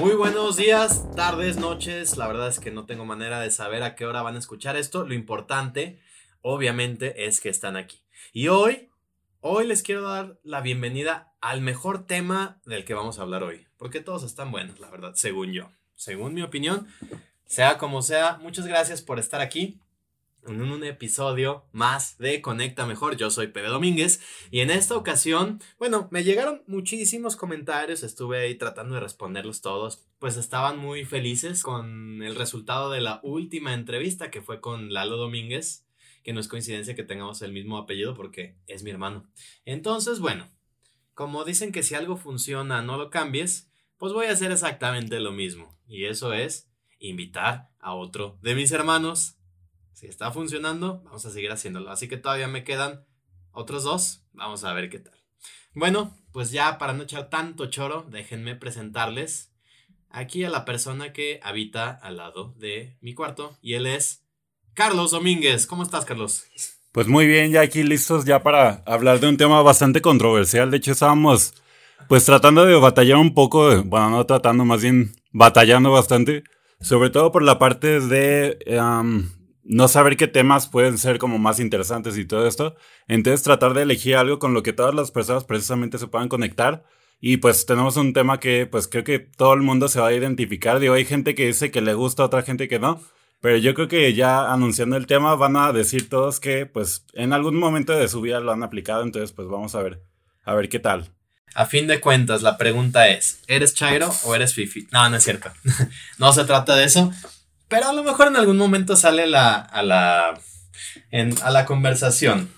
Muy buenos días, tardes, noches. La verdad es que no tengo manera de saber a qué hora van a escuchar esto. Lo importante, obviamente, es que están aquí. Y hoy, hoy les quiero dar la bienvenida al mejor tema del que vamos a hablar hoy. Porque todos están buenos, la verdad, según yo. Según mi opinión, sea como sea, muchas gracias por estar aquí en un episodio más de Conecta Mejor. Yo soy Pepe Domínguez y en esta ocasión, bueno, me llegaron muchísimos comentarios, estuve ahí tratando de responderlos todos, pues estaban muy felices con el resultado de la última entrevista que fue con Lalo Domínguez, que no es coincidencia que tengamos el mismo apellido porque es mi hermano. Entonces, bueno, como dicen que si algo funciona no lo cambies, pues voy a hacer exactamente lo mismo y eso es invitar a otro de mis hermanos si está funcionando, vamos a seguir haciéndolo. Así que todavía me quedan otros dos. Vamos a ver qué tal. Bueno, pues ya para no echar tanto choro, déjenme presentarles aquí a la persona que habita al lado de mi cuarto. Y él es Carlos Domínguez. ¿Cómo estás, Carlos? Pues muy bien, ya aquí listos ya para hablar de un tema bastante controversial. De hecho, estábamos pues tratando de batallar un poco, bueno, no tratando, más bien batallando bastante, sobre todo por la parte de no saber qué temas pueden ser como más interesantes y todo esto. Entonces tratar de elegir algo con lo que todas las personas precisamente se puedan conectar. Y pues tenemos un tema que pues creo que todo el mundo se va a identificar. Digo, hay gente que dice que le gusta, otra gente que no. Pero yo creo que ya anunciando el tema van a decir todos que pues en algún momento de su vida lo han aplicado. Entonces pues vamos a ver, a ver qué tal. A fin de cuentas, la pregunta es, ¿eres Chairo o eres Fifi? No, no es cierto. no se trata de eso. Pero a lo mejor en algún momento sale la, a, la, a la conversación.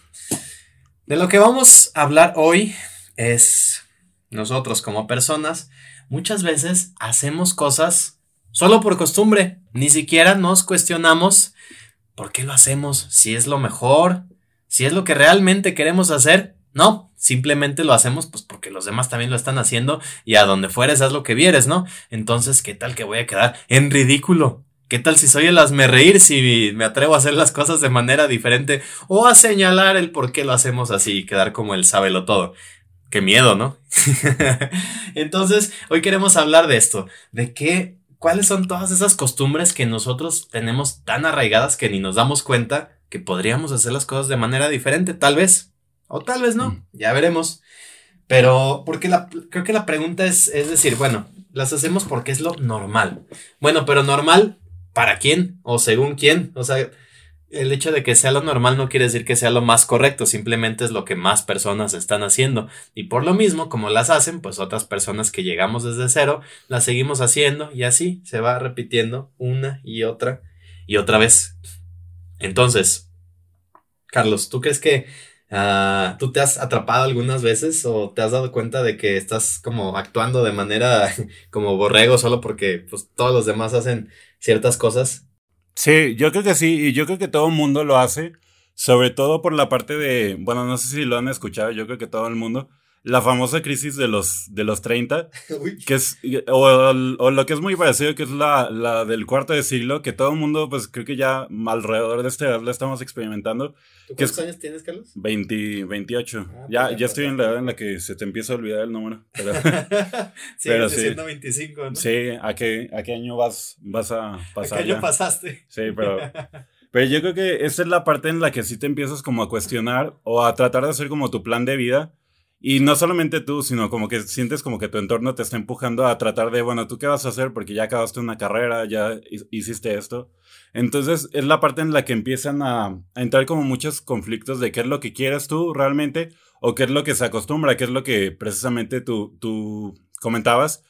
De lo que vamos a hablar hoy es nosotros como personas muchas veces hacemos cosas solo por costumbre. Ni siquiera nos cuestionamos por qué lo hacemos, si es lo mejor, si es lo que realmente queremos hacer. No, simplemente lo hacemos pues porque los demás también lo están haciendo y a donde fueres haz lo que vieres, ¿no? Entonces, ¿qué tal que voy a quedar en ridículo? ¿Qué tal si soy el hazme reír si me atrevo a hacer las cosas de manera diferente o a señalar el por qué lo hacemos así y quedar como el sábelo todo? Qué miedo, ¿no? Entonces, hoy queremos hablar de esto, de qué, cuáles son todas esas costumbres que nosotros tenemos tan arraigadas que ni nos damos cuenta que podríamos hacer las cosas de manera diferente, tal vez, o tal vez no, mm. ya veremos. Pero, porque la, creo que la pregunta es, es decir, bueno, las hacemos porque es lo normal. Bueno, pero normal para quién o según quién. O sea, el hecho de que sea lo normal no quiere decir que sea lo más correcto, simplemente es lo que más personas están haciendo. Y por lo mismo, como las hacen, pues otras personas que llegamos desde cero, las seguimos haciendo y así se va repitiendo una y otra y otra vez. Entonces, Carlos, ¿tú crees que uh, tú te has atrapado algunas veces o te has dado cuenta de que estás como actuando de manera como borrego solo porque pues todos los demás hacen ciertas cosas. Sí, yo creo que sí, y yo creo que todo el mundo lo hace, sobre todo por la parte de, bueno, no sé si lo han escuchado, yo creo que todo el mundo, la famosa crisis de los, de los 30, que es, o, lo que es muy parecido, que es la, la del cuarto de siglo, que todo el mundo, pues creo que ya alrededor de este edad lo estamos experimentando. cuántos años tienes, Carlos? 20, 28. Ah, ya, pues ya estoy en la edad en la que se te empieza a olvidar el número. Pero, sí, pero sí. 25, ¿no? Sí, ¿a qué, a qué año vas, vas a pasar? ¿A qué año pasaste? Sí, pero... Pero yo creo que esa es la parte en la que sí te empiezas como a cuestionar o a tratar de hacer como tu plan de vida y no solamente tú, sino como que sientes como que tu entorno te está empujando a tratar de, bueno, ¿tú qué vas a hacer? Porque ya acabaste una carrera, ya hiciste esto. Entonces es la parte en la que empiezan a, entrar como muchos conflictos de qué es lo que quieres tú realmente o qué es lo que se acostumbra, qué es lo que precisamente tú, tú comentabas.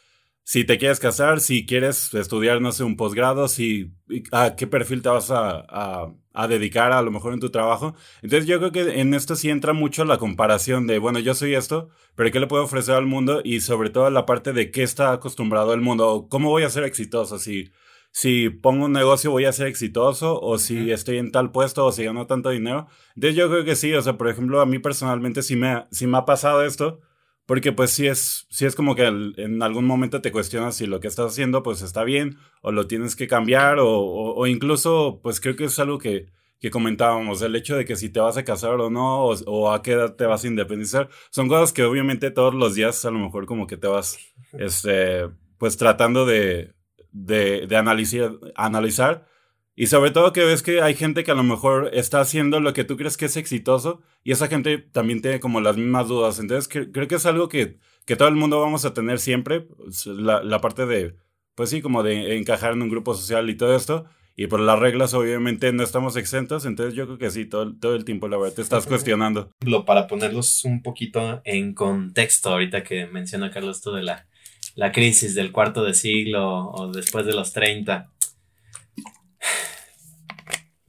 Si te quieres casar, si quieres estudiar, no sé, un posgrado, si a qué perfil te vas a a dedicar a lo mejor en tu trabajo. Entonces yo creo que en esto sí entra mucho la comparación de, bueno, yo soy esto, pero ¿qué le puedo ofrecer al mundo? Y sobre todo la parte de qué está acostumbrado el mundo, cómo voy a ser exitoso, si, si pongo un negocio voy a ser exitoso o si estoy en tal puesto o si gano tanto dinero. Entonces yo creo que sí, o sea, por ejemplo, a mí personalmente sí me, sí me ha pasado esto, porque pues sí es, sí es como que en algún momento te cuestionas si lo que estás haciendo pues está bien o lo tienes que cambiar o, o, incluso pues creo que es algo que, que, comentábamos, el hecho de que si te vas a casar o no o, o, a qué edad te vas a independizar, son cosas que obviamente todos los días a lo mejor como que te vas, este, pues tratando de de, de analizar, analizar. Y sobre todo que ves que hay gente que a lo mejor está haciendo lo que tú crees que es exitoso y esa gente también tiene como las mismas dudas. Entonces creo que es algo que, que, todo el mundo vamos a tener siempre, pues, la, parte de, pues sí, como de encajar en un grupo social y todo esto. Y por las reglas obviamente no estamos exentos, entonces yo creo que sí, todo, todo el tiempo la verdad te estás cuestionando. Para ponerlos un poquito en contexto, ahorita que menciona Carlos esto de la la crisis del cuarto de siglo o después de los 30.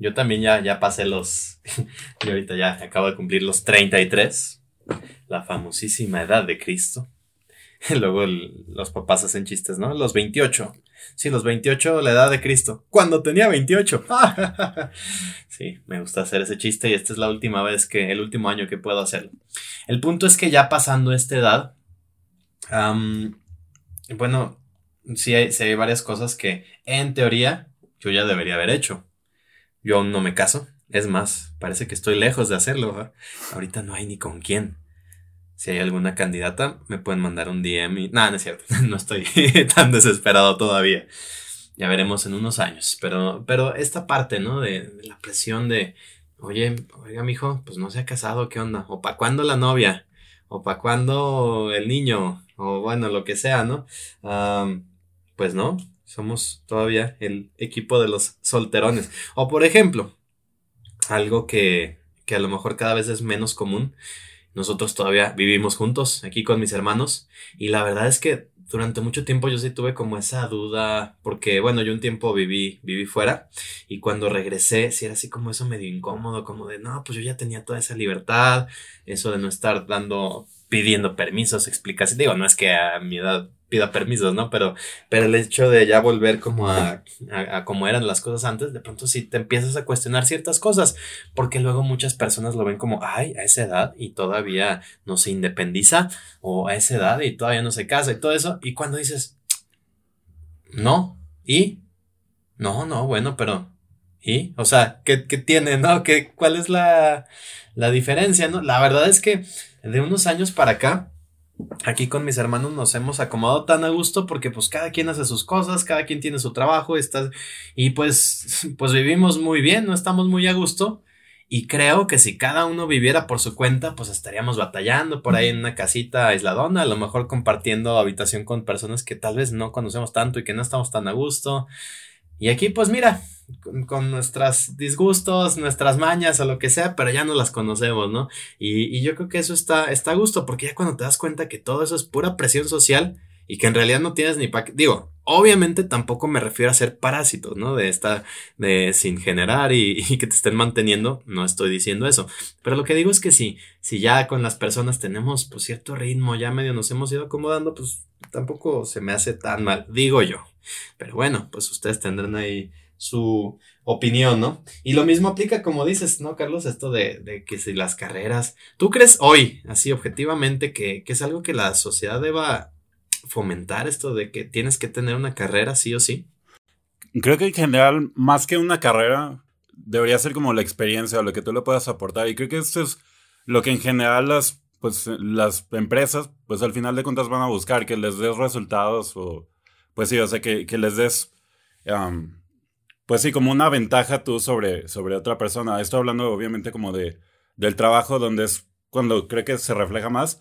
Yo también ya, ya pasé los... Yo ahorita ya acabo de cumplir los 33. La famosísima edad de Cristo. Luego los papás hacen chistes, ¿no? Los 28. Sí, los 28, la edad de Cristo. Cuando tenía 28. sí, me gusta hacer ese chiste y esta es la última vez que, el último año que puedo hacerlo. El punto es que ya pasando esta edad, bueno, sí hay, hay varias cosas que en teoría yo ya debería haber hecho. Yo aún no me caso. Es más, parece que estoy lejos de hacerlo. Ahorita no hay ni con quién. Si hay alguna candidata, me pueden mandar un DM y... No, no es cierto. No estoy tan desesperado todavía. Ya veremos en unos años. Pero, pero esta parte, ¿no? De, de la presión de... Oye, oiga, mijo, pues no se ha casado, ¿qué onda? ¿O para cuándo la novia? ¿O para cuándo el niño? o bueno, lo que sea, ¿no? Pues no, somos todavía el equipo de los solterones. O por ejemplo, algo que, que a lo mejor cada vez es menos común. Nosotros todavía vivimos juntos aquí con mis hermanos y la verdad es que durante mucho tiempo yo sí tuve como esa duda, porque bueno, yo un tiempo viví, viví fuera y cuando regresé, sí era así como eso medio incómodo, como de, no, pues yo ya tenía toda esa libertad, eso de no estar dando pidiendo permisos, explicaciones. Digo, no es que a mi edad pida permisos, ¿no? Pero, pero el hecho de ya volver como a, a, como eran las cosas antes, de pronto sí te empiezas a cuestionar ciertas cosas, porque luego muchas personas lo ven como, ay, a esa edad y todavía no se independiza, o a esa edad y todavía no se casa y todo eso, y cuando dices, no, y, no, no, bueno, pero, ¿y? O sea, ¿qué, qué tiene, no? ¿Qué, ¿Cuál es la, la diferencia, no? La verdad es que de unos años para acá, aquí con mis hermanos nos hemos acomodado tan a gusto porque pues cada quien hace sus cosas, cada quien tiene su trabajo está, y pues, pues vivimos muy bien, no estamos muy a gusto. Y creo que si cada uno viviera por su cuenta, pues estaríamos batallando por ahí en una casita aisladona, a lo mejor compartiendo habitación con personas que tal vez no conocemos tanto y que no estamos tan a gusto. Y aquí, pues mira, con, nuestros disgustos, nuestras mañas o lo que sea, pero ya no las conocemos, ¿no? Y, yo creo que eso está, está a gusto, porque ya cuando te das cuenta que todo eso es pura presión social y que en realidad no tienes ni para digo, obviamente tampoco me refiero a ser parásitos, ¿no? De estar, de sin generar y, que te estén manteniendo, no estoy diciendo eso, pero lo que digo es que si, si ya con las personas tenemos pues cierto ritmo, ya medio nos hemos ido acomodando, pues tampoco se me hace tan mal, digo yo. Pero bueno, pues ustedes tendrán ahí su opinión, ¿no? Y lo mismo aplica, como dices, ¿no, Carlos? Esto de, de que si las carreras, ¿tú crees hoy, así objetivamente, que, que, es algo que la sociedad deba fomentar, esto de que tienes que tener una carrera sí o sí? Creo que en general, más que una carrera, debería ser como la experiencia o lo que tú le puedas aportar. Y creo que esto es lo que en general las, pues, las empresas, pues al final de cuentas van a buscar, que les des resultados o, pues sí, o sea, que, que les des... Pues sí, como una ventaja tú sobre, sobre otra persona. Estoy hablando obviamente como de, del trabajo donde es cuando creo que se refleja más.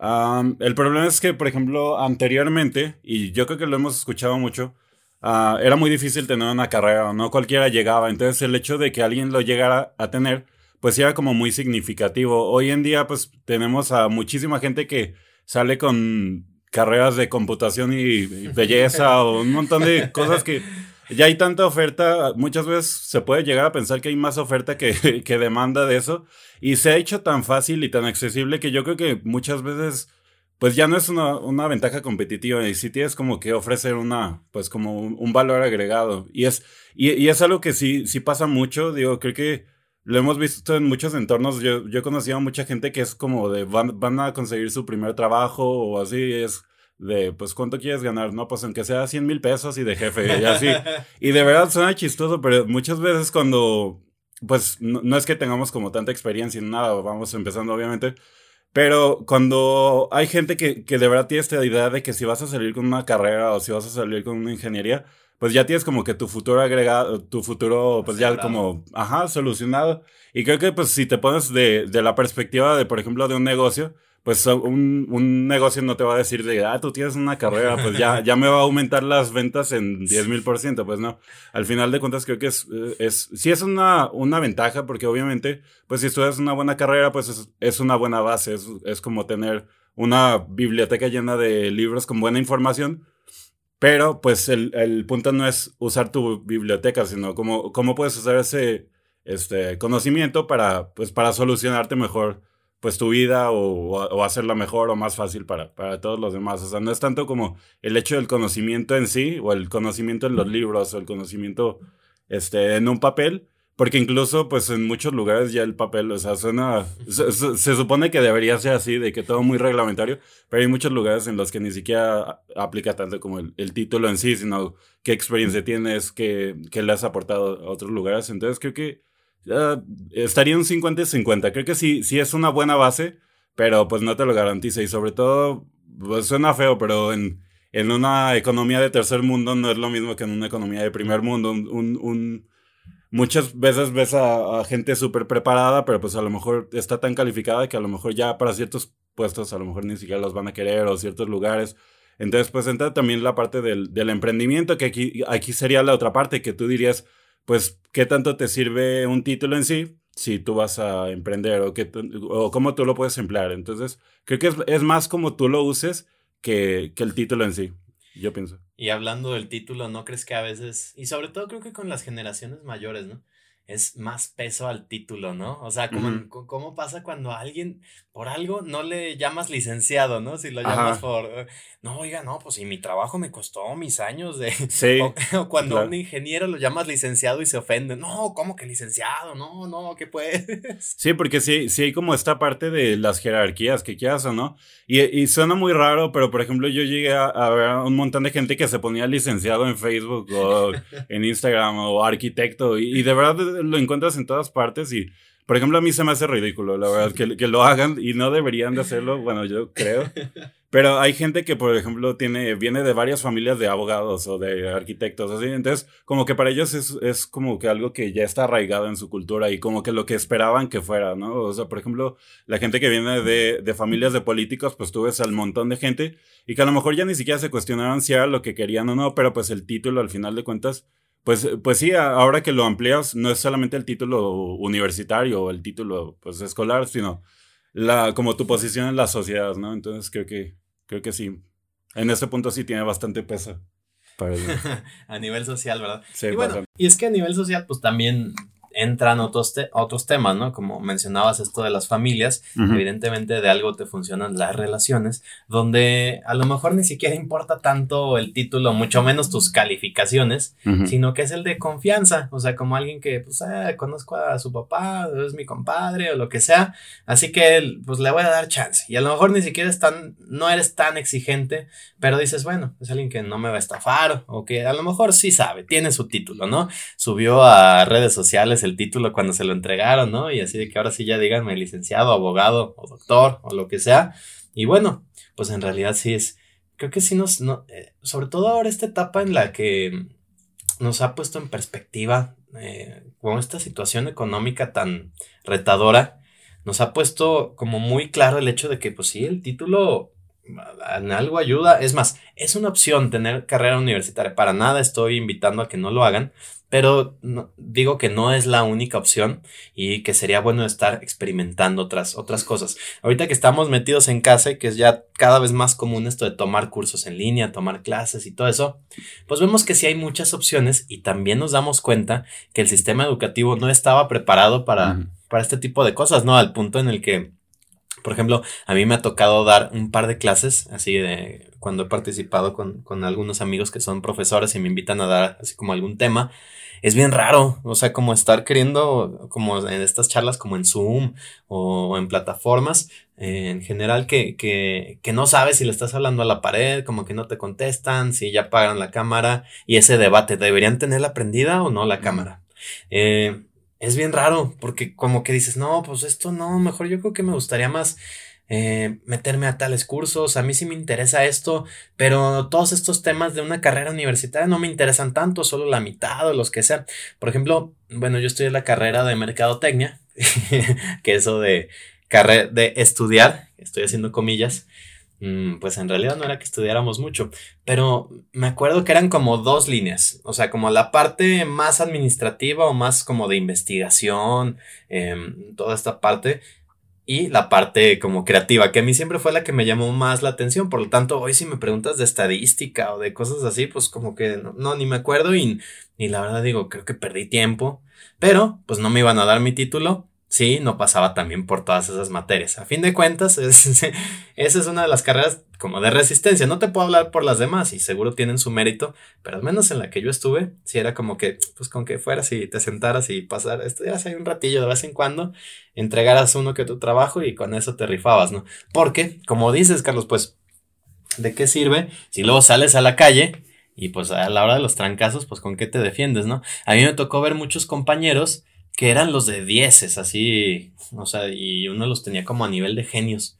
el problema es que, por ejemplo, anteriormente, y yo creo que lo hemos escuchado mucho, ah, era muy difícil tener una carrera, no cualquiera llegaba. Entonces el hecho de que alguien lo llegara a tener, pues era como muy significativo. Hoy en día, pues tenemos a muchísima gente que sale con carreras de computación y belleza o un montón de cosas que ya hay tanta oferta, muchas veces se puede llegar a pensar que hay más oferta que, demanda de eso, y se ha hecho tan fácil y tan accesible que yo creo que muchas veces pues ya no es una, una, ventaja competitiva y sí tienes como que ofrecer una, pues como un, valor agregado. Y es, y, y, es algo que sí, sí pasa mucho, digo, creo que lo hemos visto en muchos entornos. Yo, yo he conocido a mucha gente que es como de van, van a conseguir su primer trabajo o así, es de, pues, ¿cuánto quieres ganar? No, pues aunque sea 100 mil pesos y de jefe y así. y de verdad suena chistoso, pero muchas veces cuando, pues, no, no es que tengamos como tanta experiencia en nada, vamos empezando obviamente, pero cuando hay gente que, que de verdad tiene esta idea de que si vas a salir con una carrera o si vas a salir con una ingeniería, pues ya tienes como que tu futuro agregado, tu futuro pues ya como, ajá, solucionado. Y creo que pues si te pones de, de la perspectiva de, por ejemplo, de un negocio, pues un, un, negocio no te va a decir de, ah, tú tienes una carrera, pues ya, ya me va a aumentar las ventas en 10 mil por ciento, pues no. Al final de cuentas creo que es, es sí es una, una ventaja, porque obviamente, pues si estudias una buena carrera, pues es, es una buena base, es, es como tener una biblioteca llena de libros con buena información, pero pues el, el punto no es usar tu biblioteca, sino cómo, cómo puedes usar ese este, conocimiento para, pues, para solucionarte mejor pues tu vida o, o, hacerla mejor o más fácil para, para todos los demás. O sea, no es tanto como el hecho del conocimiento en sí o el conocimiento en los libros o el conocimiento este, en un papel, porque incluso pues en muchos lugares ya el papel, o sea, suena, se, supone que debería ser así, de que todo muy reglamentario, pero hay muchos lugares en los que ni siquiera aplica tanto como el, el título en sí, sino qué experiencia tienes, qué, qué le has aportado a otros lugares. Entonces creo que estaría un 50-50. Creo que sí, sí es una buena base, pero pues no te lo garantiza. Y sobre todo, pues suena feo, pero en, en una economía de tercer mundo no es lo mismo que en una economía de primer mundo. Un, un, muchas veces ves a, gente súper preparada, pero pues a lo mejor está tan calificada que a lo mejor ya para ciertos puestos a lo mejor ni siquiera los van a querer o ciertos lugares. Entonces, pues entra también la parte del, del emprendimiento, que aquí, aquí sería la otra parte, que tú dirías, pues, ¿qué tanto te sirve un título en sí si tú vas a emprender o, qué, o cómo tú lo puedes emplear? Entonces, creo que es, más como tú lo uses que, que el título en sí, yo pienso. Y hablando del título, ¿no crees que a veces, y sobre todo creo que con las generaciones mayores, ¿no? Es más peso al título, ¿no? O sea, como, ¿cómo pasa cuando a alguien por algo no le llamas licenciado, ¿no? Si lo llamas por, eh, no, oiga, no, pues si mi trabajo me costó mis años de... Sí. O, cuando a un ingeniero lo llamas licenciado y se ofende, no, ¿cómo que licenciado? No, no, ¿qué puedes? Sí, porque sí, sí hay como esta parte de las jerarquías que quieras o no. Y, y suena muy raro, pero por ejemplo yo llegué a, a ver un montón de gente que se ponía licenciado en Facebook o en Instagram o arquitecto y, y de verdad lo encuentras en todas partes y, por ejemplo, a mí se me hace ridículo, la verdad, que, que lo hagan y no deberían de hacerlo, bueno, yo creo. Pero hay gente que, por ejemplo, tiene, viene de varias familias de abogados o de arquitectos, así. Entonces, como que para ellos es, es como que algo que ya está arraigado en su cultura y como que lo que esperaban que fuera, ¿no? O sea, por ejemplo, la gente que viene de, de familias de políticos, pues tú ves al montón de gente y que a lo mejor ya ni siquiera se cuestionaban si era lo que querían o no, pero pues el título al final de cuentas pues, pues sí, ahora que lo amplías, no es solamente el título universitario o el título pues, escolar, sino la, como tu posición en la sociedad, ¿no? Entonces creo que, creo que sí. En ese punto sí tiene bastante peso. a nivel social, ¿verdad? Sí, y bueno, y es que a nivel social, pues también entran otros, otros temas, ¿no? Como mencionabas esto de las familias, evidentemente de algo te funcionan las relaciones, donde a lo mejor ni siquiera importa tanto el título, mucho menos tus calificaciones, sino que es el de confianza, o sea, como alguien que, pues, ah, conozco a su papá, es mi compadre o lo que sea, así que, pues, le voy a dar chance. Y a lo mejor ni siquiera es tan, no eres tan exigente, pero dices, bueno, es alguien que no me va a estafar o que a lo mejor sí sabe, tiene su título, ¿no? Subió a redes sociales el título cuando se lo entregaron, ¿no? Y así de que ahora sí ya díganme licenciado, abogado o doctor o lo que sea. Y bueno, pues en realidad sí es, creo que sí nos, no, eh, sobre todo ahora esta etapa en la que nos ha puesto en perspectiva eh, con esta situación económica tan retadora, nos ha puesto como muy claro el hecho de que pues sí, el título en algo ayuda. Es más, es una opción tener carrera universitaria. Para nada estoy invitando a que no lo hagan, pero digo que no es la única opción y que sería bueno estar experimentando otras, otras cosas. Ahorita que estamos metidos en casa y que es ya cada vez más común esto de tomar cursos en línea, tomar clases y todo eso, pues vemos que sí hay muchas opciones y también nos damos cuenta que el sistema educativo no estaba preparado para, para este tipo de cosas, ¿no? Al punto en el que Por ejemplo, a mí me ha tocado dar un par de clases, así de cuando he participado con, con algunos amigos que son profesores y me invitan a dar así como algún tema es bien raro, o sea, como estar queriendo, como en estas charlas, como en Zoom o en plataformas, eh, en general, que, que, que no sabes si le estás hablando a la pared, como que no te contestan, si ya apagan la cámara, y ese debate, ¿deberían tenerla prendida o no la cámara? Eh, es bien raro, porque como que dices, no, pues esto no, mejor yo creo que me gustaría más eh, meterme a tales cursos, a mí sí me interesa esto, pero todos estos temas de una carrera universitaria no me interesan tanto, solo la mitad o los que sean. Por ejemplo, bueno, yo estudié la carrera de mercadotecnia, que eso de, de estudiar, estoy haciendo comillas, pues en realidad no era que estudiáramos mucho, pero me acuerdo que eran como dos líneas, o sea, como la parte más administrativa o más como de investigación, em, toda esta parte, y la parte como creativa, que a mí siempre fue la que me llamó más la atención. Por lo tanto, hoy si me preguntas de estadística o de cosas así, pues como que no, ni me acuerdo y, y la verdad digo, creo que perdí tiempo, pero pues no me iban a dar mi título sí, no pasaba también por todas esas materias. A fin de cuentas, esa es una de las carreras como de resistencia. No te puedo hablar por las demás y seguro tienen su mérito, pero al menos en la que yo estuve, sí era como que, pues con que fueras y te sentaras y pasar, estudiaras ahí un ratillo de vez en cuando, entregaras uno que tu trabajo y con eso te rifabas, ¿no? Porque, como dices, Carlos, pues, ¿de qué sirve si luego sales a la calle? Y pues a la hora de los trancazos, pues con qué te defiendes, ¿no? A mí me tocó ver muchos compañeros que eran los de dieces, así, o sea, y uno los tenía como a nivel de genios,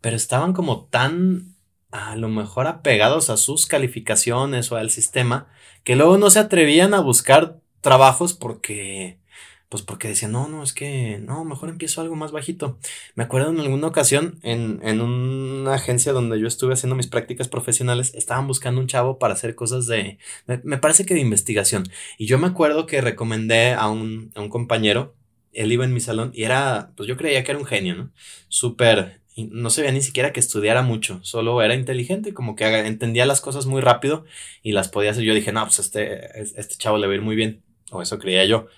pero estaban como tan a lo mejor apegados a sus calificaciones o al sistema, que luego no se atrevían a buscar trabajos porque pues porque decía, no, no, es que, no, mejor empiezo algo más bajito. Me acuerdo en alguna ocasión, en, en una agencia donde yo estuve haciendo mis prácticas profesionales, estaban buscando un chavo para hacer cosas de, me, parece que de investigación. Y yo me acuerdo que recomendé a un, a un compañero, él iba en mi salón y era, pues yo creía que era un genio, ¿no? Súper, no se veía ni siquiera que estudiara mucho, solo era inteligente, como que entendía las cosas muy rápido y las podía hacer. Yo dije, no, pues este, este chavo le va a ir muy bien, o eso creía yo.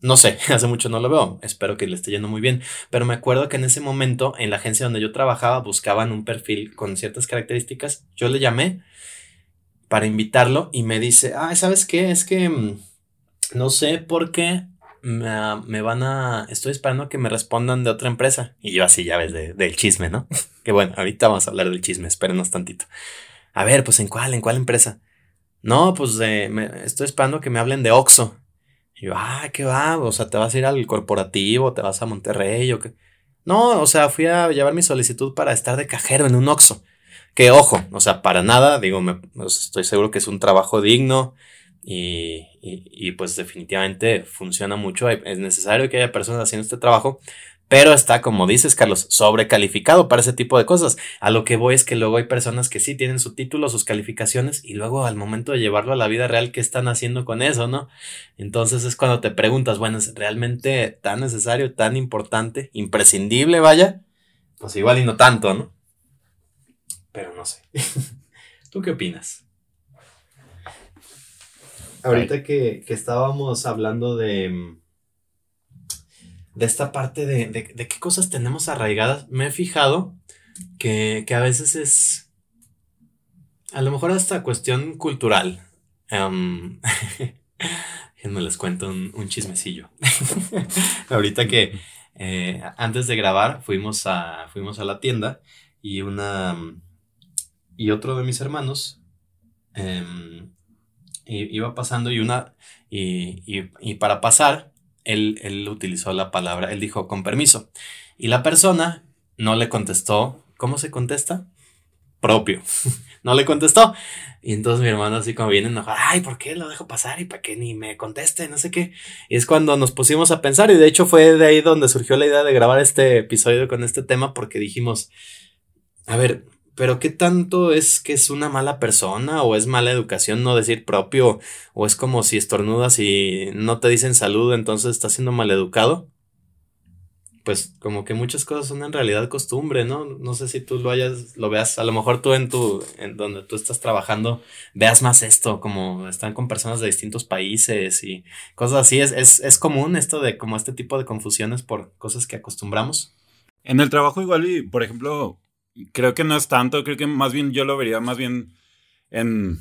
No sé, hace mucho no lo veo, espero que le esté yendo muy bien, pero me acuerdo que en ese momento en la agencia donde yo trabajaba buscaban un perfil con ciertas características, yo le llamé para invitarlo y me dice, ah, ¿sabes qué? Es que mm, no sé por qué me, van a, estoy esperando que me respondan de otra empresa. Y yo así ya ves del chisme, ¿no? que bueno, ahorita vamos a hablar del chisme, espérenos tantito. A ver, pues ¿en cuál? ¿En cuál empresa? No, pues me, estoy esperando que me hablen de Oxo. Y yo, ah, ¿qué va? O sea, ¿te vas a ir al corporativo? ¿Te vas a Monterrey? ¿O qué? No, o sea, fui a llevar mi solicitud para estar de cajero en un Oxxo. Que ojo, o sea, para nada, digo, me, estoy seguro que es un trabajo digno y, y, y pues definitivamente funciona mucho. Es necesario que haya personas haciendo este trabajo, pero está, como dices, Carlos, sobrecalificado para ese tipo de cosas. A lo que voy es que luego hay personas que sí tienen su título, sus calificaciones, y luego al momento de llevarlo a la vida real, ¿qué están haciendo con eso, no? Entonces es cuando te preguntas, bueno, ¿es realmente tan necesario, tan importante, imprescindible, vaya? Pues igual y no tanto, ¿no? Pero no sé. ¿Tú qué opinas? Ahorita que, que estábamos hablando de mm, de esta parte de, de, qué cosas tenemos arraigadas, me he fijado que, a veces es a lo mejor hasta cuestión cultural. Um, me les cuento un, chismecillo. Ahorita que eh, antes de grabar fuimos a, fuimos a la tienda y una y otro de mis hermanos em, iba pasando y una y, y para pasar él, utilizó la palabra, él dijo con permiso. Y la persona no le contestó, ¿cómo se contesta? Propio. no le contestó. Y entonces mi hermano así como viene enojado, ay, ¿por qué lo dejo pasar? ¿Y para qué ni me conteste? No sé qué. Y es cuando nos pusimos a pensar y de hecho fue de ahí donde surgió la idea de grabar este episodio con este tema porque dijimos, a ver, pero ¿qué tanto es que es una mala persona o es mala educación no decir propio o es como si estornudas y no te dicen salud entonces estás siendo mal educado? Pues como que muchas cosas son en realidad costumbre, ¿no? No sé si tú lo hayas, lo veas, a lo mejor tú en tu, en donde tú estás trabajando, veas más esto, como están con personas de distintos países y cosas así. Es, es, es común esto de como este tipo de confusiones por cosas que acostumbramos. En el trabajo igual y, por ejemplo, creo que no es tanto, creo que más bien yo lo vería más bien en,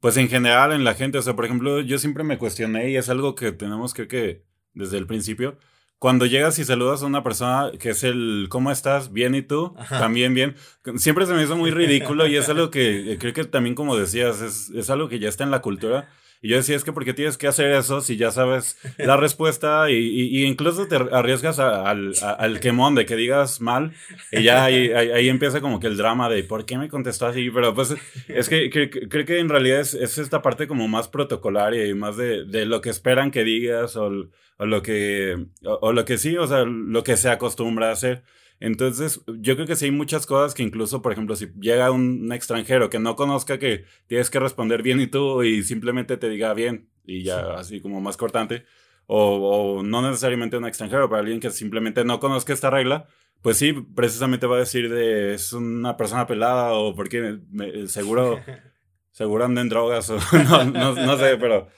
pues en general en la gente, o sea, por ejemplo, yo siempre me cuestioné y es algo que tenemos creo que desde el principio, cuando llegas y saludas a una persona que es el ¿cómo estás? Bien y tú, también bien. Siempre se me hizo muy ridículo y es algo que creo que también como decías, es, es algo que ya está en la cultura y yo decía, es que porque tienes que hacer eso si ya sabes la respuesta y, y, incluso te arriesgas al, al, quemón de que digas mal y ya ahí, ahí, empieza como que el drama de por qué me contestó así, pero pues es que creo que en realidad es, es, esta parte como más protocolaria y más de, de lo que esperan que digas o, o lo que, o, o, lo que sí, o sea, lo que se acostumbra a hacer. Entonces, yo creo que sí hay muchas cosas que incluso, por ejemplo, si llega un, extranjero que no conozca que tienes que responder bien y tú y simplemente te diga bien y ya así como más cortante, o, o no necesariamente un extranjero, pero alguien que simplemente no conozca esta regla, pues sí, precisamente va a decir de es una persona pelada o porque seguro seguro andan en drogas o no, no, sé, pero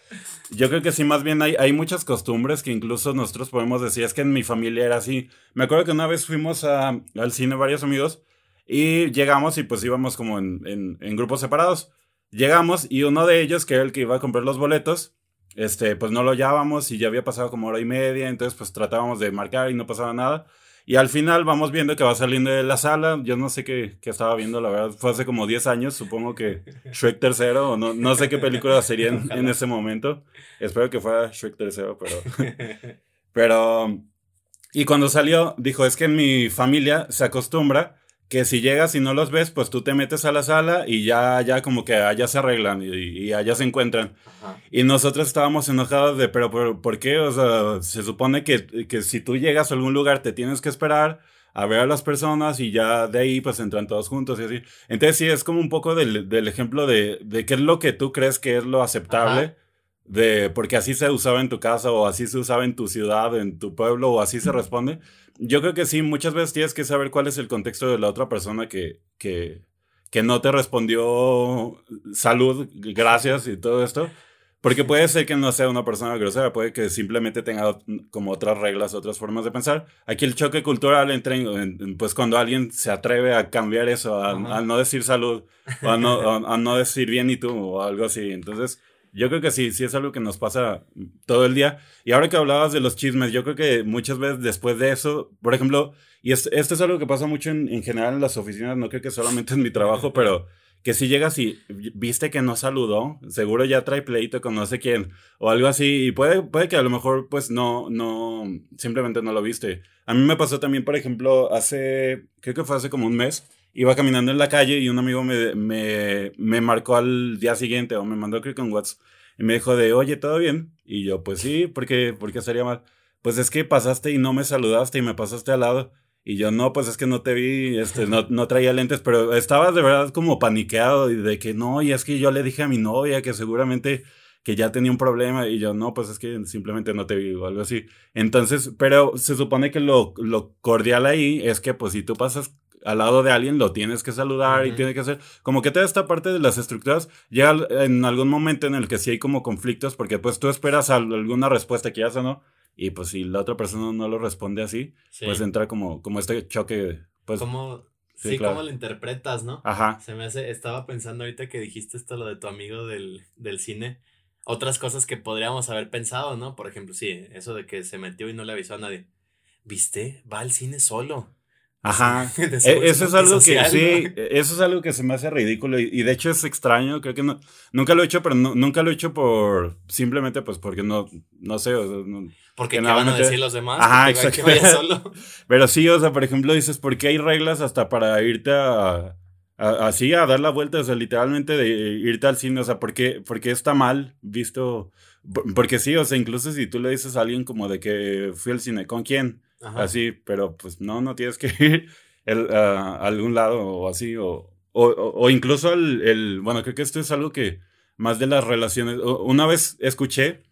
yo creo que sí, más bien hay, hay muchas costumbres que incluso nosotros podemos decir, es que en mi familia era así. Me acuerdo que una vez fuimos a, al cine varios amigos y llegamos y pues íbamos como en, en, en, grupos separados. Llegamos y uno de ellos, que era el que iba a comprar los boletos, este, pues no lo hallábamos y ya había pasado como hora y media, entonces pues tratábamos de marcar y no pasaba nada. Y al final vamos viendo que va saliendo de la sala. Yo no sé qué, qué estaba viendo, la verdad. Fue hace como 10 años, supongo que Shrek tercero, o no, no sé qué película sería en, en, ese momento. Espero que fuera Shrek tercero, pero. Pero. Y cuando salió, dijo: Es que en mi familia se acostumbra que si llegas y no los ves, pues tú te metes a la sala y ya, ya como que allá se arreglan y, allá se encuentran. Y nosotros estábamos enojados de, pero ¿por, qué? O sea, se supone que, que, si tú llegas a algún lugar te tienes que esperar a ver a las personas y ya de ahí pues entran todos juntos y así. Entonces sí, es como un poco del, del ejemplo de, de qué es lo que tú crees que es lo aceptable de porque así se usaba en tu casa o así se usaba en tu ciudad, en tu pueblo o así se responde. Yo creo que sí, muchas veces tienes que saber cuál es el contexto de la otra persona que, que, que no te respondió salud, gracias y todo esto. Porque puede ser que no sea una persona grosera, puede que simplemente tenga como otras reglas, otras formas de pensar. Aquí el choque cultural entra en, pues cuando alguien se atreve a cambiar eso, a, no decir salud, o a no, a no decir bien y tú, o algo así. Entonces, yo creo que sí, sí es algo que nos pasa todo el día. Y ahora que hablabas de los chismes, yo creo que muchas veces después de eso, por ejemplo, y esto es algo que pasa mucho en, en, general en las oficinas, no creo que solamente en mi trabajo, pero que si llegas y viste que no saludó, seguro ya trae pleito con no sé quién, o algo así, y puede, puede que a lo mejor pues no, no, simplemente no lo viste. A mí me pasó también, por ejemplo, hace, creo que fue hace como un mes, iba caminando en la calle y un amigo me, me, me marcó al día siguiente o me mandó creo que un WhatsApp y me dijo de, oye, ¿todo bien? Y yo, pues sí, ¿por qué, ¿por qué estaría mal? Pues es que pasaste y no me saludaste y me pasaste al lado. Y yo, no, pues es que no te vi, este, no, no traía lentes, pero estaba de verdad como paniqueado y de que no, y es que yo le dije a mi novia que seguramente que ya tenía un problema y yo, no, pues es que simplemente no te vi o algo así. Entonces, pero se supone que lo, lo cordial ahí es que pues si tú pasas al lado de alguien lo tienes que saludar y tiene que hacer como que toda esta parte de las estructuras llega en algún momento en el que sí hay como conflictos porque pues tú esperas alguna respuesta que ya o no y pues si la otra persona no lo responde así pues entra como como este choque pues como sí, como lo interpretas no ajá. Se me hace estaba pensando ahorita que dijiste esto lo de tu amigo del, del cine otras cosas que podríamos haber pensado no por ejemplo sí eso de que se metió y no le avisó a nadie. Viste va al cine solo Ajá. E, eso es algo que sí, eso es algo que se me hace ridículo y, de hecho es extraño, creo que no, nunca lo he hecho, pero nunca lo he hecho por simplemente pues porque no, no sé, o porque ¿qué van a decir los demás? Ajá, exacto. pero sí, o sea, por ejemplo dices, ¿por qué hay reglas hasta para irte a, así a dar la vuelta, o sea, literalmente de irte al cine, o sea, ¿por qué, porque está mal visto? Porque sí, o sea, incluso si tú le dices a alguien como de que fui al cine, ¿con quién? Así, pero pues no, no tienes que ir a algún lado o así, o, o, incluso el, bueno, creo que esto es algo que más de las relaciones, una vez escuché,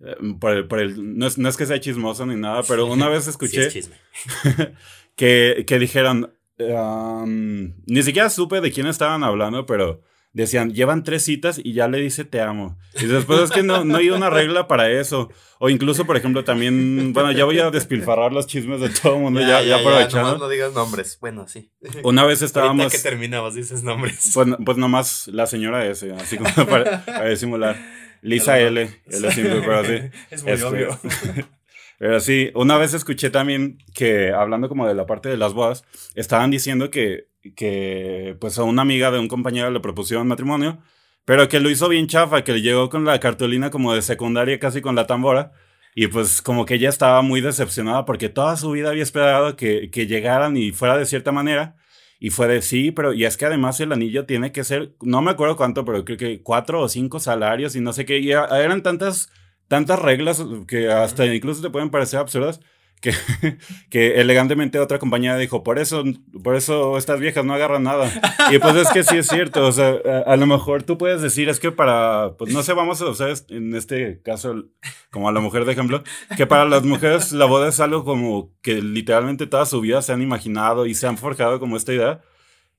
eh, por el, por el, no, es, que sea chismoso ni nada, pero una vez escuché que, que dijeron, ni siquiera supe de quién estaban hablando, pero decían, llevan tres citas y ya le dice te amo. Y después es que no, no hay una regla para eso. O incluso, por ejemplo, también, bueno, ya voy a despilfarrar los chismes de todo el mundo, ya, ya, aprovechando. no digas nombres, bueno, sí. Una vez estábamos... Ahorita que terminabas, dices nombres. Pues, pues nomás la señora S, así como para, para disimular. Lisa L, L simple, pero así. Es muy Este, obvio. Pero sí, una vez escuché también que, hablando como de la parte de las bodas, estaban diciendo que, que pues a una amiga de un compañero le propusieron matrimonio, pero que lo hizo bien chafa, que le llegó con la cartulina como de secundaria, casi con la tambora, y pues como que ella estaba muy decepcionada porque toda su vida había esperado que, que llegaran y fuera de cierta manera, y fue de sí, pero y es que además el anillo tiene que ser, no me acuerdo cuánto, pero creo que cuatro o cinco salarios y no sé qué, y eran tantas tantas reglas que hasta incluso te pueden parecer absurdas que, que elegantemente otra compañía dijo, por eso, por eso estas viejas no agarran nada. Y pues es que sí es cierto, o sea, a, a lo mejor tú puedes decir, es que para, pues no sé, vamos a usar en este caso como a la mujer de ejemplo, que para las mujeres la boda es algo como que literalmente toda su vida se han imaginado y se han forjado como esta idea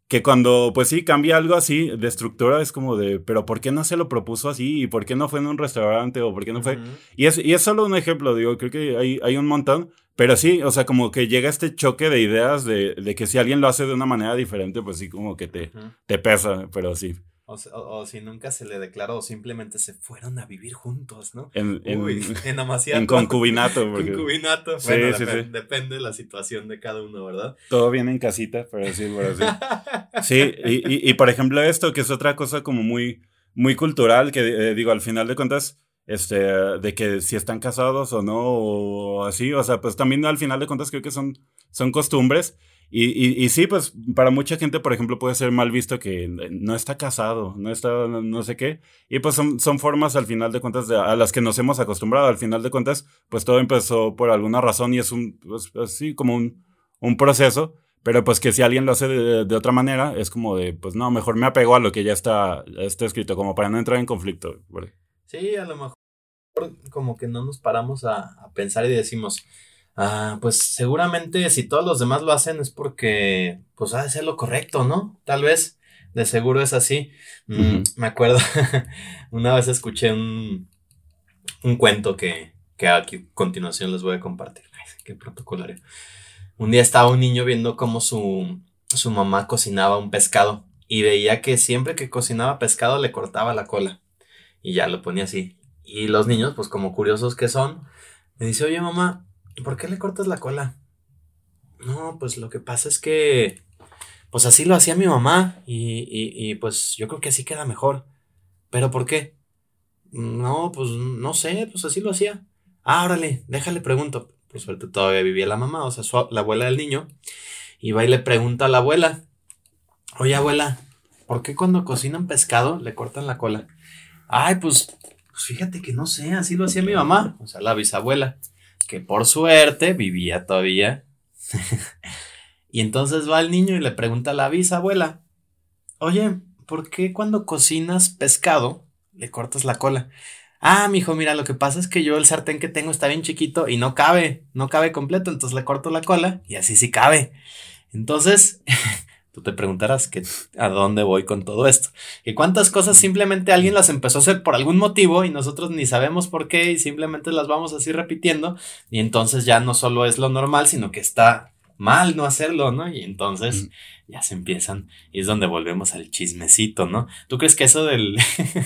que cuando, pues sí, cambia algo así de estructura, es como de, pero ¿por qué no se lo propuso así? ¿Y por qué no fue en un restaurante? ¿O por qué no fue? Ujú. Y es, y es solo un ejemplo, digo, creo que hay, hay un montón, pero sí, o sea, como que llega este choque de ideas de, de que si alguien lo hace de una manera diferente, pues sí, como que te, Ujú. te pesa, pero sí. O, o- o si nunca se le declaró o simplemente se fueron a vivir juntos, ¿no? En, en, Uy, en amaciato. en concubinato, porque Concubinato. Sí, bueno, sí, depen- sí. depende de la situación de cada uno, ¿verdad? todo viene en casita, pero sí, pero sí. Sí, y, y, y por ejemplo esto, que es otra cosa como muy, muy cultural, que eh, digo, al final de cuentas, este, de que si están casados o no, o así, o sea, pues también al final de cuentas creo que son, son costumbres. Y, y, sí, pues para mucha gente, por ejemplo, puede ser mal visto que no está casado, no está no, sé qué. Y pues son, son formas al final de cuentas a las que nos hemos acostumbrado. Al final de cuentas, pues todo empezó por alguna razón y es un, pues, así como un, un proceso. Pero pues que si alguien lo hace de, otra manera, es como de, pues no, mejor me apego a lo que ya está, está escrito, como para no entrar en conflicto. Sí, a lo mejor como que no nos paramos a, a pensar y decimos, ah, pues seguramente si todos los demás lo hacen es porque, pues ha de ser lo correcto, ¿no? Tal vez, de seguro es así. Mm. Me acuerdo, una vez escuché un, un cuento que, que aquí a continuación les voy a compartir. Ay, qué protocolario. Un día estaba un niño viendo cómo su, su mamá cocinaba un pescado y veía que siempre que cocinaba pescado le cortaba la cola y ya lo ponía así. Y los niños, pues como curiosos que son, me dice, oye mamá, ¿por qué le cortas la cola? No, pues lo que pasa es que, pues así lo hacía mi mamá y, y, y pues yo creo que así queda mejor. ¿Pero por qué? No, pues no sé, pues así lo hacía. Ah, déjale pregunto. Por suerte todavía vivía la mamá, o sea, la abuela del niño. Y va y le pregunta a la abuela, oye abuela, ¿por qué cuando cocinan pescado le cortan la cola? Ay, pues, pues fíjate que no sé, así lo hacía mi mamá, o sea, la bisabuela, que por suerte vivía todavía. y entonces va el niño y le pregunta a la bisabuela, oye, ¿por qué cuando cocinas pescado le cortas la cola? Ah, mijo, mira, lo que pasa es que yo el sartén que tengo está bien chiquito y no cabe, no cabe completo, entonces le corto la cola y así sí cabe. Entonces, tú te preguntarás que a dónde voy con todo esto. Que cuántas cosas simplemente alguien las empezó a hacer por algún motivo y nosotros ni sabemos por qué y simplemente las vamos así repitiendo y entonces ya no solo es lo normal, sino que está mal no hacerlo, ¿no? Y entonces ya se empiezan y es donde volvemos al chismecito, ¿no? ¿Tú crees que eso del,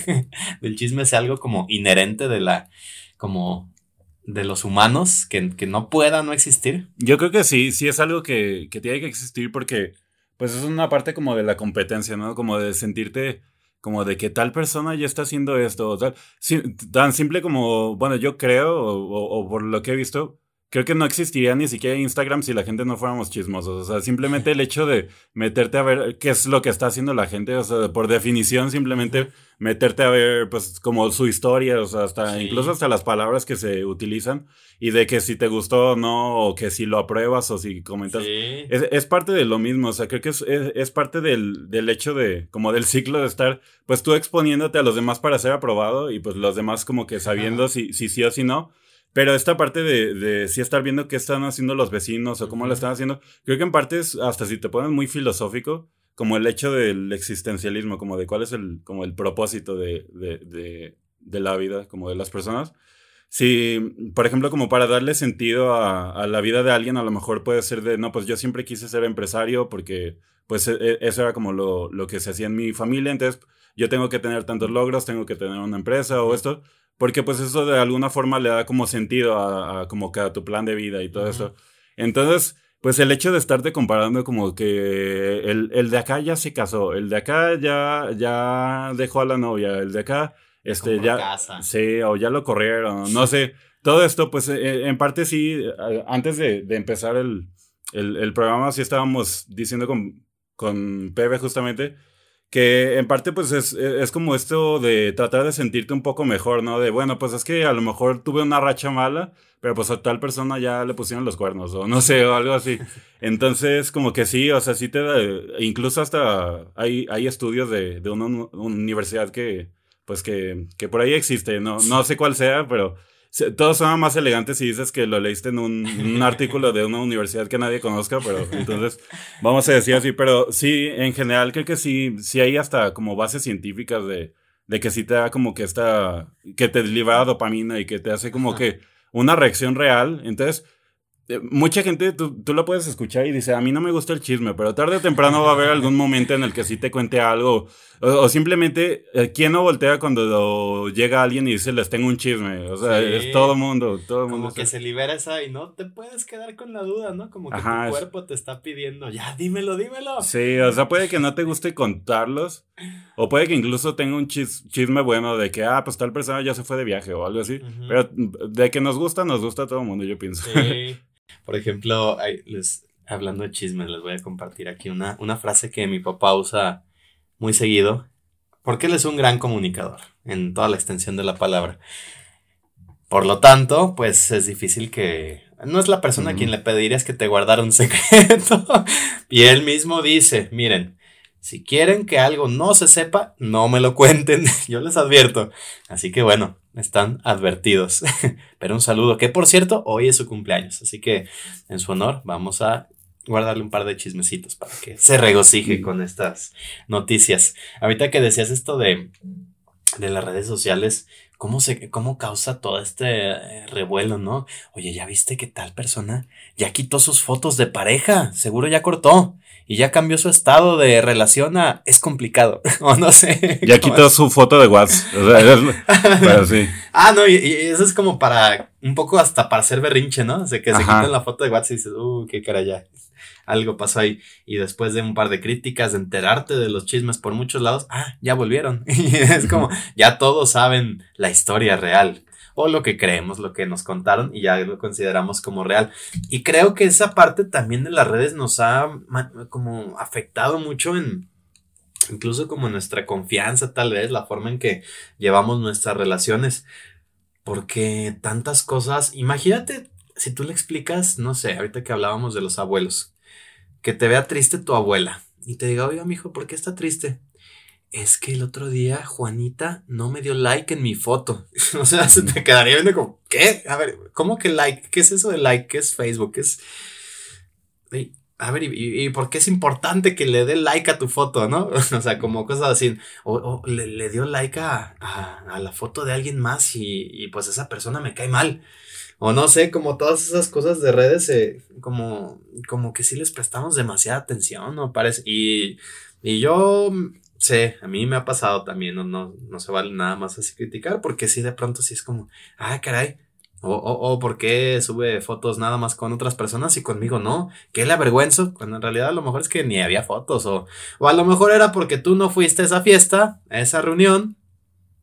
del chisme sea algo como inherente de la, como de los humanos, que, que no pueda no existir? Yo creo que sí, sí es algo que, que tiene que existir porque pues es una parte como de la competencia, ¿no? Como de sentirte como de que tal persona ya está haciendo esto tal. Tan simple como, bueno, yo creo o por lo que he visto, creo que no existiría ni siquiera Instagram si la gente no fuéramos chismosos. O sea, simplemente el hecho de meterte a ver qué es lo que está haciendo la gente, o sea, por definición simplemente meterte a ver pues como su historia, o sea, hasta Sí. incluso hasta las palabras que se utilizan y de que si te gustó o no, o que si lo apruebas o si comentas. Sí. Es, es parte de lo mismo, o sea, creo que es, es, es parte del, del hecho de, como del ciclo de estar, pues tú exponiéndote a los demás para ser aprobado y pues los demás como que sabiendo si, si sí o si no. Pero esta parte de, de sí estar viendo qué están haciendo los vecinos o cómo lo están haciendo, creo que en parte es, hasta si te pones muy filosófico, como el hecho del existencialismo, como de cuál es el, como el propósito de, de, de, de la vida, como de las personas. Si, por ejemplo, como para darle sentido a, a, la vida de alguien, a lo mejor puede ser de, no, pues yo siempre quise ser empresario porque, pues, e, e, eso era como lo, lo que se hacía en mi familia, entonces yo tengo que tener tantos logros, tengo que tener una empresa o esto, porque pues eso de alguna forma le da como sentido a, a como que a tu plan de vida y todo uh -huh. eso. Entonces, pues el hecho de estarte comparando como que el, el, de acá ya se casó, el de acá ya, ya dejó a la novia, el de acá, este, ya, casa. sí, o ya lo corrieron, no sé. Todo esto, pues eh, en parte sí, antes de, de empezar el, el, el, programa, sí estábamos diciendo con, con Pepe justamente que en parte pues es, es como esto de tratar de sentirte un poco mejor, ¿no? De bueno, pues es que a lo mejor tuve una racha mala, pero pues a tal persona ya le pusieron los cuernos o no sé, o algo así. Entonces como que sí, o sea, sí te da, incluso hasta hay, hay estudios de, de una, una universidad que pues que, que por ahí existe, no, no sé cuál sea, pero todos son más elegantes si dices que lo leíste en un, un, artículo de una universidad que nadie conozca, pero entonces vamos a decir así, pero sí, en general creo que sí, sí hay hasta como bases científicas de, de que sí te da como que esta, que te libera dopamina y que te hace como que una reacción real, entonces mucha gente, tú, tú lo puedes escuchar y dice, a mí no me gusta el chisme, pero tarde o temprano va a haber algún momento en el que sí te cuente algo. O, o simplemente, eh, ¿quién no voltea cuando llega alguien y dice, les tengo un chisme? O sea, sí. es todo mundo, todo Como mundo. que se libera esa y no te puedes quedar con la duda, ¿no? Como que Ajá, tu cuerpo te está pidiendo, ya, dímelo, dímelo. Sí, o sea, puede que no te guste contarlos, o puede que incluso tenga un chis, chisme bueno de que, ah, pues tal persona ya se fue de viaje o algo así. Uh -huh. Pero de que nos gusta, nos gusta a todo el mundo, yo pienso. Sí. Por ejemplo, les, hablando de chismes, les voy a compartir aquí una, una frase que mi papá usa muy seguido, porque él es un gran comunicador en toda la extensión de la palabra. Por lo tanto, pues es difícil que... No es la persona a quien le pedirías que te guardara un secreto. y él mismo dice, miren, si quieren que algo no se sepa, no me lo cuenten, yo les advierto. Así que bueno, están advertidos. Pero un saludo, que por cierto, hoy es su cumpleaños, así que en su honor vamos a guardarle un par de chismecitos para que se regocije con estas noticias. Ahorita que decías esto de, de las redes sociales, ¿cómo, se, cómo causa todo este revuelo, no? Oye, ¿ya viste que tal persona ya quitó sus fotos de pareja? Seguro ya cortó y ya cambió su estado de relación a es complicado, o no sé. Ya quitó es? su foto de WhatsApp, o sea, pero sí. Ah, no, y, y, eso es como para, un poco hasta para hacer berrinche, ¿no? O sea, que Ajá. se quitan la foto de WhatsApp y dices, uh, qué cara ya, algo pasó ahí. Y después de un par de críticas, de enterarte de los chismes por muchos lados, ah, ya volvieron. Y es como, ya todos saben la historia real o lo que creemos, lo que nos contaron y ya lo consideramos como real. Y creo que esa parte también de las redes nos ha como afectado mucho en incluso como nuestra confianza tal vez, la forma en que llevamos nuestras relaciones. Porque tantas cosas, imagínate si tú le explicas, no sé, ahorita que hablábamos de los abuelos, que te vea triste tu abuela y te diga, oiga, mijo, ¿por qué está triste? Es que el otro día Juanita no me dio like en mi foto. o sea, se te quedaría viendo como, ¿qué? A ver, ¿cómo que like? ¿Qué es eso de like? ¿Qué es Facebook? ¿Qué es...? A ver, ¿y, y por qué es importante que le dé like a tu foto, no? o sea, como cosas así. O, o le, le, dio like a, a, a, la foto de alguien más y, y, pues esa persona me cae mal. O no sé, como todas esas cosas de redes, eh, como, como que sí les prestamos demasiada atención, ¿no? Parece. Y, y yo Sí, a mí me ha pasado también, no, no, no se vale nada más así criticar, porque sí, de pronto sí es como, ah, caray, o, o, o por qué sube fotos nada más con otras personas y conmigo no, ¿qué le avergüenzo? Cuando en realidad a lo mejor es que ni había fotos, o, o a lo mejor era porque tú no fuiste a esa fiesta, a esa reunión,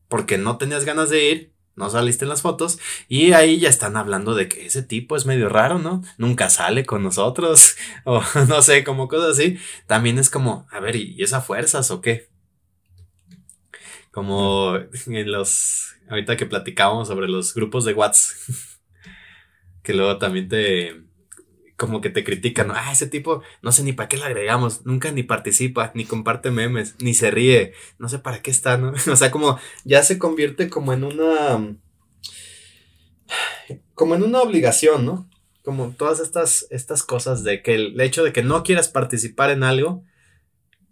porque no tenías ganas de ir, no saliste en las fotos y ahí ya están hablando de que ese tipo es medio raro, ¿no? Nunca sale con nosotros o no sé, como cosas así. También es como, a ver, ¿y esa fuerzas o qué? Como en los, ahorita que platicábamos sobre los grupos de WhatsApp, que luego también te, como que te critican, ah, ese tipo, no sé ni para qué le agregamos, nunca ni participa, ni comparte memes, ni se ríe, no sé para qué está, ¿no? O sea, como ya se convierte como en una, como en una obligación, ¿no? Como todas estas, estas cosas de que el hecho de que no quieras participar en algo,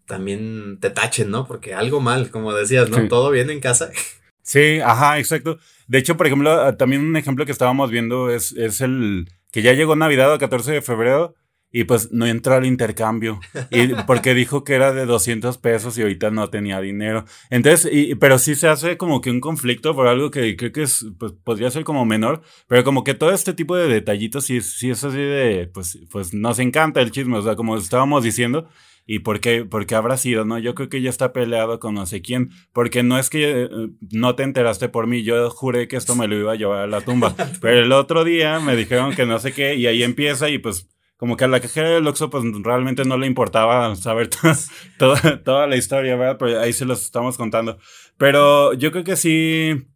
también te tachen, ¿no? Porque algo mal, como decías, ¿no? Todo bien en casa. Sí, ajá, exacto. De hecho, por ejemplo, también un ejemplo que estábamos viendo es, es el que ya llegó Navidad el 14 de febrero y pues no entró al intercambio. Y porque dijo que era de 200 pesos y ahorita no tenía dinero. Entonces, y, pero sí se hace como que un conflicto por algo que creo que es, pues, podría ser como menor. Pero como que todo este tipo de detallitos sí, sí es así de, pues, pues nos encanta el chisme. O sea, como estábamos diciendo. ¿Y por qué, por qué habrá sido? No, yo creo que ya está peleado con no sé quién. Porque no es que eh, no te enteraste por mí. Yo juré que esto me lo iba a llevar a la tumba. Pero el otro día me dijeron que no sé qué. Y ahí empieza y pues como que a la cajera del Oxxo pues realmente no le importaba saber toda, toda la historia, ¿verdad? Pero ahí se los estamos contando. Pero yo creo que sí,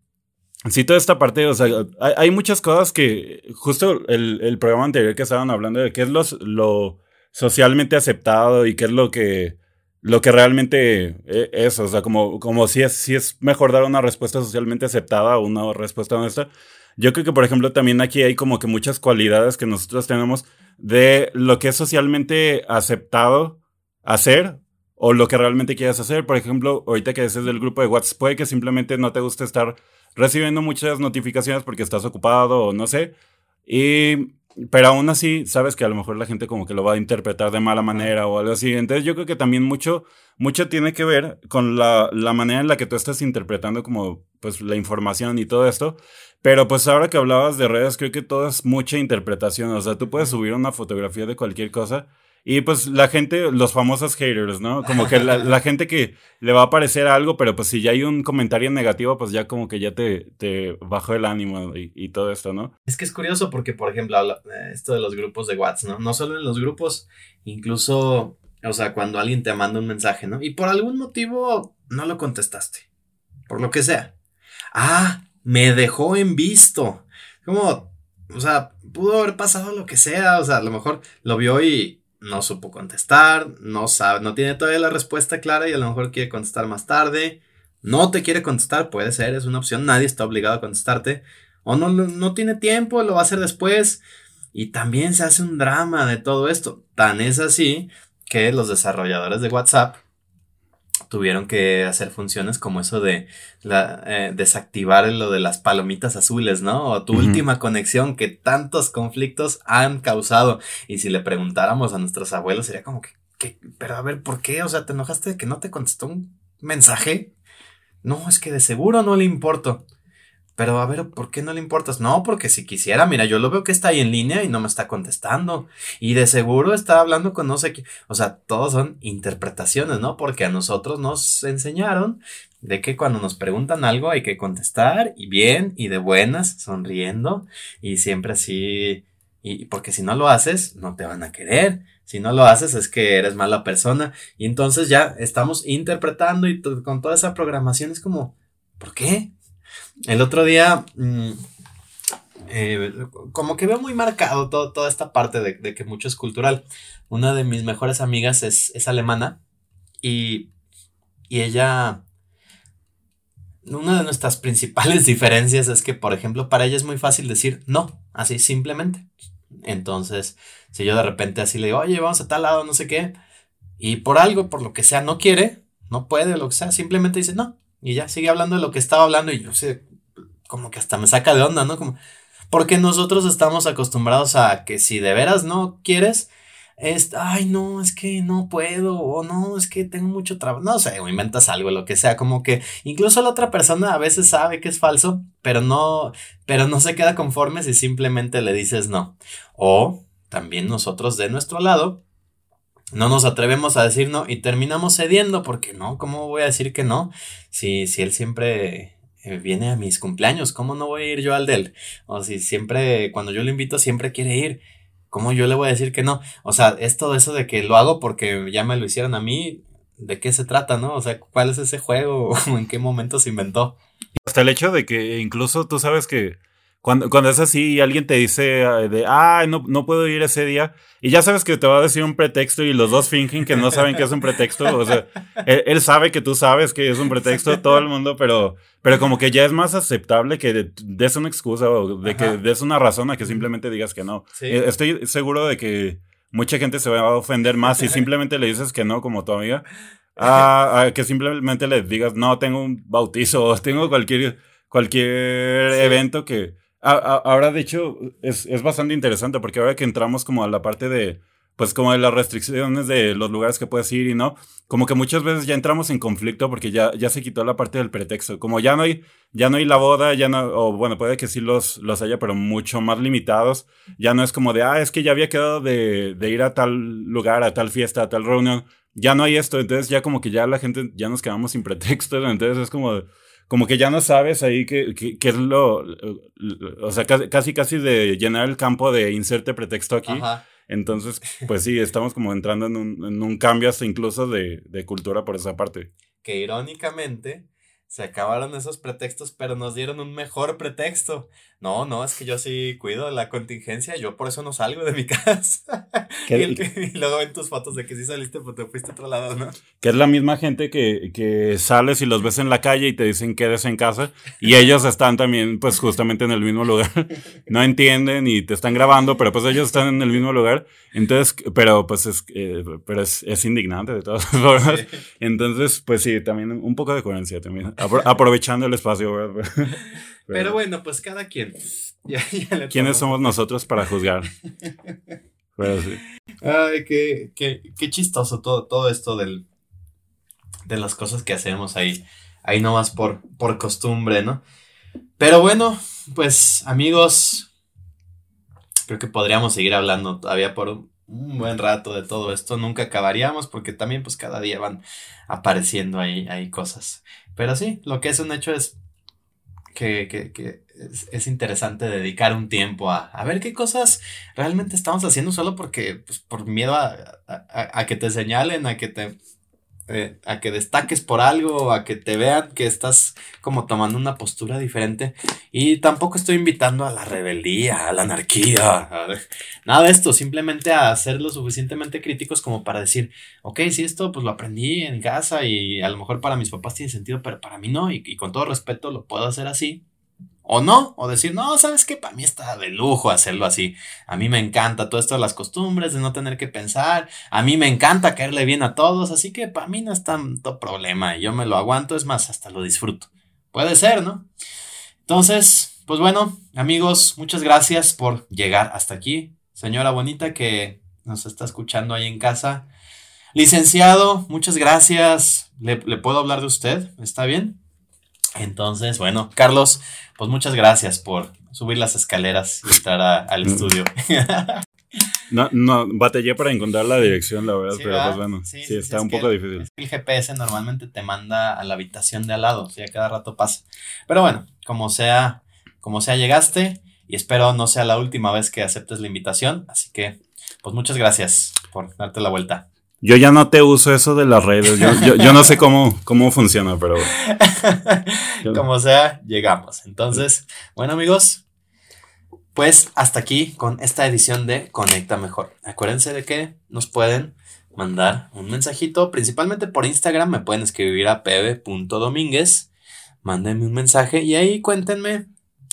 sí toda esta parte, o sea, hay, muchas cosas que justo el, el, programa anterior que estaban hablando de qué es los, lo socialmente aceptado y qué es lo que, lo que realmente e, es, o sea, como, como si es, si es mejor dar una respuesta socialmente aceptada o una respuesta honesta. Yo creo que, por ejemplo, también aquí hay como que muchas cualidades que nosotros tenemos de lo que es socialmente aceptado hacer o lo que realmente quieres hacer. Por ejemplo, ahorita que dices del grupo de WhatsApp, puede que simplemente no te guste estar recibiendo muchas notificaciones porque estás ocupado o no sé. Y, pero aún así, sabes que a lo mejor la gente como que lo va a interpretar de mala manera o algo así. Entonces yo creo que también mucho, mucho tiene que ver con la, la manera en la que tú estás interpretando como pues la información y todo esto. Pero pues ahora que hablabas de redes, creo que todo es mucha interpretación. O sea, tú puedes subir una fotografía de cualquier cosa y pues la gente, los famosos haters, ¿no? Como que la, gente que le va a parecer algo, pero pues si ya hay un comentario negativo, pues ya como que ya te, te bajó el ánimo y, todo esto, ¿no? Es que es curioso porque, por ejemplo, eh, esto de los grupos de WhatsApp, ¿no? No solo en los grupos, incluso, o sea, cuando alguien te manda un mensaje, ¿no? Y por algún motivo no lo contestaste, por lo que sea. Ah, me dejó en visto. Como, o sea, pudo haber pasado lo que sea, o sea, a lo mejor lo vio y no supo contestar, no sabe, no tiene todavía la respuesta clara y a lo mejor quiere contestar más tarde. No te quiere contestar, puede ser, es una opción, nadie está obligado a contestarte. O no, no tiene tiempo, lo va a hacer después. Y también se hace un drama de todo esto. Tan es así que los desarrolladores de WhatsApp tuvieron que hacer funciones como eso de la, eh, desactivar lo de las palomitas azules, ¿no? O tu última conexión que tantos conflictos han causado. Y si le preguntáramos a nuestros abuelos, sería como que, pero a ver, ¿por qué? O sea, ¿te enojaste de que no te contestó un mensaje? No, es que de seguro no le importo. Pero a ver, ¿por qué no le importas? No, porque si quisiera, mira, yo lo veo que está ahí en línea y no me está contestando. Y de seguro está hablando con no sé qué. O sea, todos son interpretaciones, ¿no? Porque a nosotros nos enseñaron de que cuando nos preguntan algo hay que contestar y bien y de buenas, sonriendo y siempre así. Y porque si no lo haces, no te van a querer. Si no lo haces es que eres mala persona. Y entonces ya estamos interpretando y con toda esa programación es como, ¿por qué? El otro día, mm, eh, como que veo muy marcado toda esta parte de, que mucho es cultural. Una de mis mejores amigas es, alemana y, y ella, una de nuestras principales diferencias es que, por ejemplo, para ella es muy fácil decir no, así simplemente. Entonces, si yo de repente así le digo, oye, vamos a tal lado, no sé qué, y por algo, por lo que sea, no quiere, no puede, lo que sea, simplemente dice no, y ya sigue hablando de lo que estaba hablando y yo sé, como que hasta me saca de onda, ¿no? Como, porque nosotros estamos acostumbrados a que si de veras no quieres, es, ay, no, es que no puedo, o no, es que tengo mucho trabajo, no sé, o inventas algo, lo que sea, como que incluso la otra persona a veces sabe que es falso, pero no, pero no se queda conforme si simplemente le dices no. O también nosotros de nuestro lado, no nos atrevemos a decir no y terminamos cediendo, porque no, ¿cómo voy a decir que no? Si, si él siempre viene a mis cumpleaños, ¿cómo no voy a ir yo al de él? O si siempre, cuando yo lo invito, siempre quiere ir, ¿cómo yo le voy a decir que no? O sea, es todo eso de que lo hago porque ya me lo hicieron a mí, ¿de qué se trata, no? O sea, ¿cuál es ese juego? ¿En qué momento se inventó? Hasta el hecho de que incluso tú sabes que cuando, cuando es así y alguien te dice eh, de, ah, no, no puedo ir ese día, y ya sabes que te va a decir un pretexto y los dos fingen que no saben que es un pretexto, o sea, él, sabe que tú sabes que es un pretexto, todo el mundo, pero, pero como que ya es más aceptable que des una excusa o de que des una razón a que simplemente digas que no. Eh, estoy seguro de que mucha gente se va a ofender más si simplemente le dices que no, como tu amiga, a, que simplemente le digas, no, tengo un bautizo o tengo cualquier, cualquier evento que... ahora, de hecho, es, es bastante interesante porque ahora que entramos como a la parte de pues como de las restricciones de los lugares que puedes ir y no, como que muchas veces ya entramos en conflicto porque ya, ya se quitó la parte del pretexto, como ya no hay, ya no hay la boda, ya no, o bueno, puede que sí los, los haya, pero mucho más limitados, ya no es como de, ah, es que ya había quedado de, de ir a tal lugar, a tal fiesta, a tal reunión, ya no hay esto, entonces ya como que ya la gente, ya nos quedamos sin pretexto, entonces es como como que ya no sabes ahí qué, qué, es lo, o sea, casi, casi de llenar el campo de inserte pretexto aquí. Ajá. Entonces, pues sí, estamos como entrando en un, en un cambio hasta incluso de, de cultura por esa parte. Que irónicamente se acabaron esos pretextos, pero nos dieron un mejor pretexto. No, no, es que yo sí cuido la contingencia, yo por eso no salgo de mi casa. y, luego ven tus fotos de que sí saliste, pero te fuiste a otro lado, ¿no? Que es la misma gente que, que sales y los ves en la calle y te dicen quedes en casa, y ellos están también, pues justamente en el mismo lugar. no entienden y te están grabando, pero pues ellos están en el mismo lugar. Entonces, pero pues es, eh, pero es, es, indignante de todas formas. Entonces, pues sí, también un poco de coherencia también aprovechando el espacio, Pero, bueno, pues cada quien. ¿Quiénes somos nosotros para juzgar? Ay, qué, qué, qué, chistoso todo, todo esto del, de las cosas que hacemos ahí. Ahí nomás por, por costumbre, ¿no? Pero bueno, pues amigos, creo que podríamos seguir hablando todavía por un, buen rato de todo esto. Nunca acabaríamos porque también pues cada día van apareciendo ahí, ahí cosas. Pero sí, lo que es un hecho es que, que, que es, interesante dedicar un tiempo a, a, ver qué cosas realmente estamos haciendo solo porque, pues, por miedo a, a, a que te señalen, a que te eh, a que destaques por algo, a que te vean que estás como tomando una postura diferente. Y tampoco estoy invitando a la rebeldía, a la anarquía, nada de esto, simplemente a ser lo suficientemente críticos como para decir, ok, si esto pues lo aprendí en casa y a lo mejor para mis papás tiene sentido, pero para mí no, y con todo respeto lo puedo hacer así o no, o decir, no, sabes que para mí está de lujo hacerlo así. A mí me encanta todo esto de las costumbres, de no tener que pensar. A mí me encanta caerle bien a todos, así que para mí no es tanto problema. Yo me lo aguanto, es más, hasta lo disfruto. Puede ser, ¿no? Entonces, pues bueno, amigos, muchas gracias por llegar hasta aquí. Señora bonita que nos está escuchando ahí en casa. Licenciado, muchas gracias. ¿Le, le puedo hablar de usted? ¿Está bien? Entonces, bueno, Carlos, pues muchas gracias por subir las escaleras y entrar al mm. estudio. No, no, batallé para encontrar la dirección, la verdad, pero pues bueno, sí, está un poco difícil. El GPS normalmente te manda a la habitación de al lado, o sea, cada rato pasa. Pero bueno, como sea, como sea, llegaste y espero no sea la última vez que aceptes la invitación, así que, pues muchas gracias por darte la vuelta. Yo ya no te uso eso de las redes. Yo, no sé cómo, cómo funciona, pero. Como sea, llegamos. Entonces, bueno, amigos, pues hasta aquí con esta edición de Conecta Mejor. Acuérdense de que nos pueden mandar un mensajito, principalmente por Instagram. Me pueden escribir a pb.domínguez. Mándenme un mensaje y ahí cuéntenme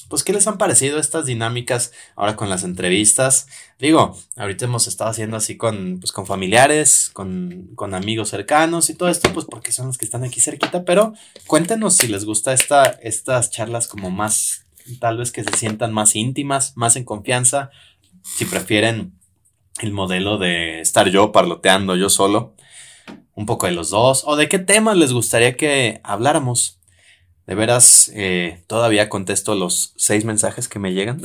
pues, ¿qué les han parecido estas dinámicas ahora con las entrevistas? Digo, ahorita hemos estado haciendo así con, pues, con familiares, con, con amigos cercanos y todo esto, pues porque son los que están aquí cerquita, pero cuéntenos si les gusta esta, estas charlas como más, tal vez que se sientan más íntimas, más en confianza, si prefieren el modelo de estar yo parloteando yo solo, un poco de los dos, o de qué temas les gustaría que habláramos. De veras, eh, todavía contesto los seis mensajes que me llegan.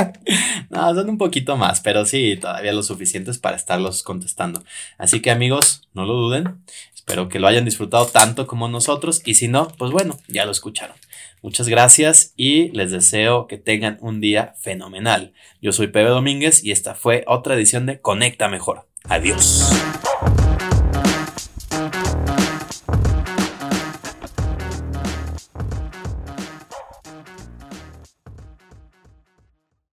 no, son un poquito más, pero sí, todavía lo suficientes para estarlos contestando. Así que amigos, no lo duden. Espero que lo hayan disfrutado tanto como nosotros. Y si no, pues bueno, ya lo escucharon. Muchas gracias y les deseo que tengan un día fenomenal. Yo soy Pepe Domínguez y esta fue otra edición de Conecta Mejor. Adiós.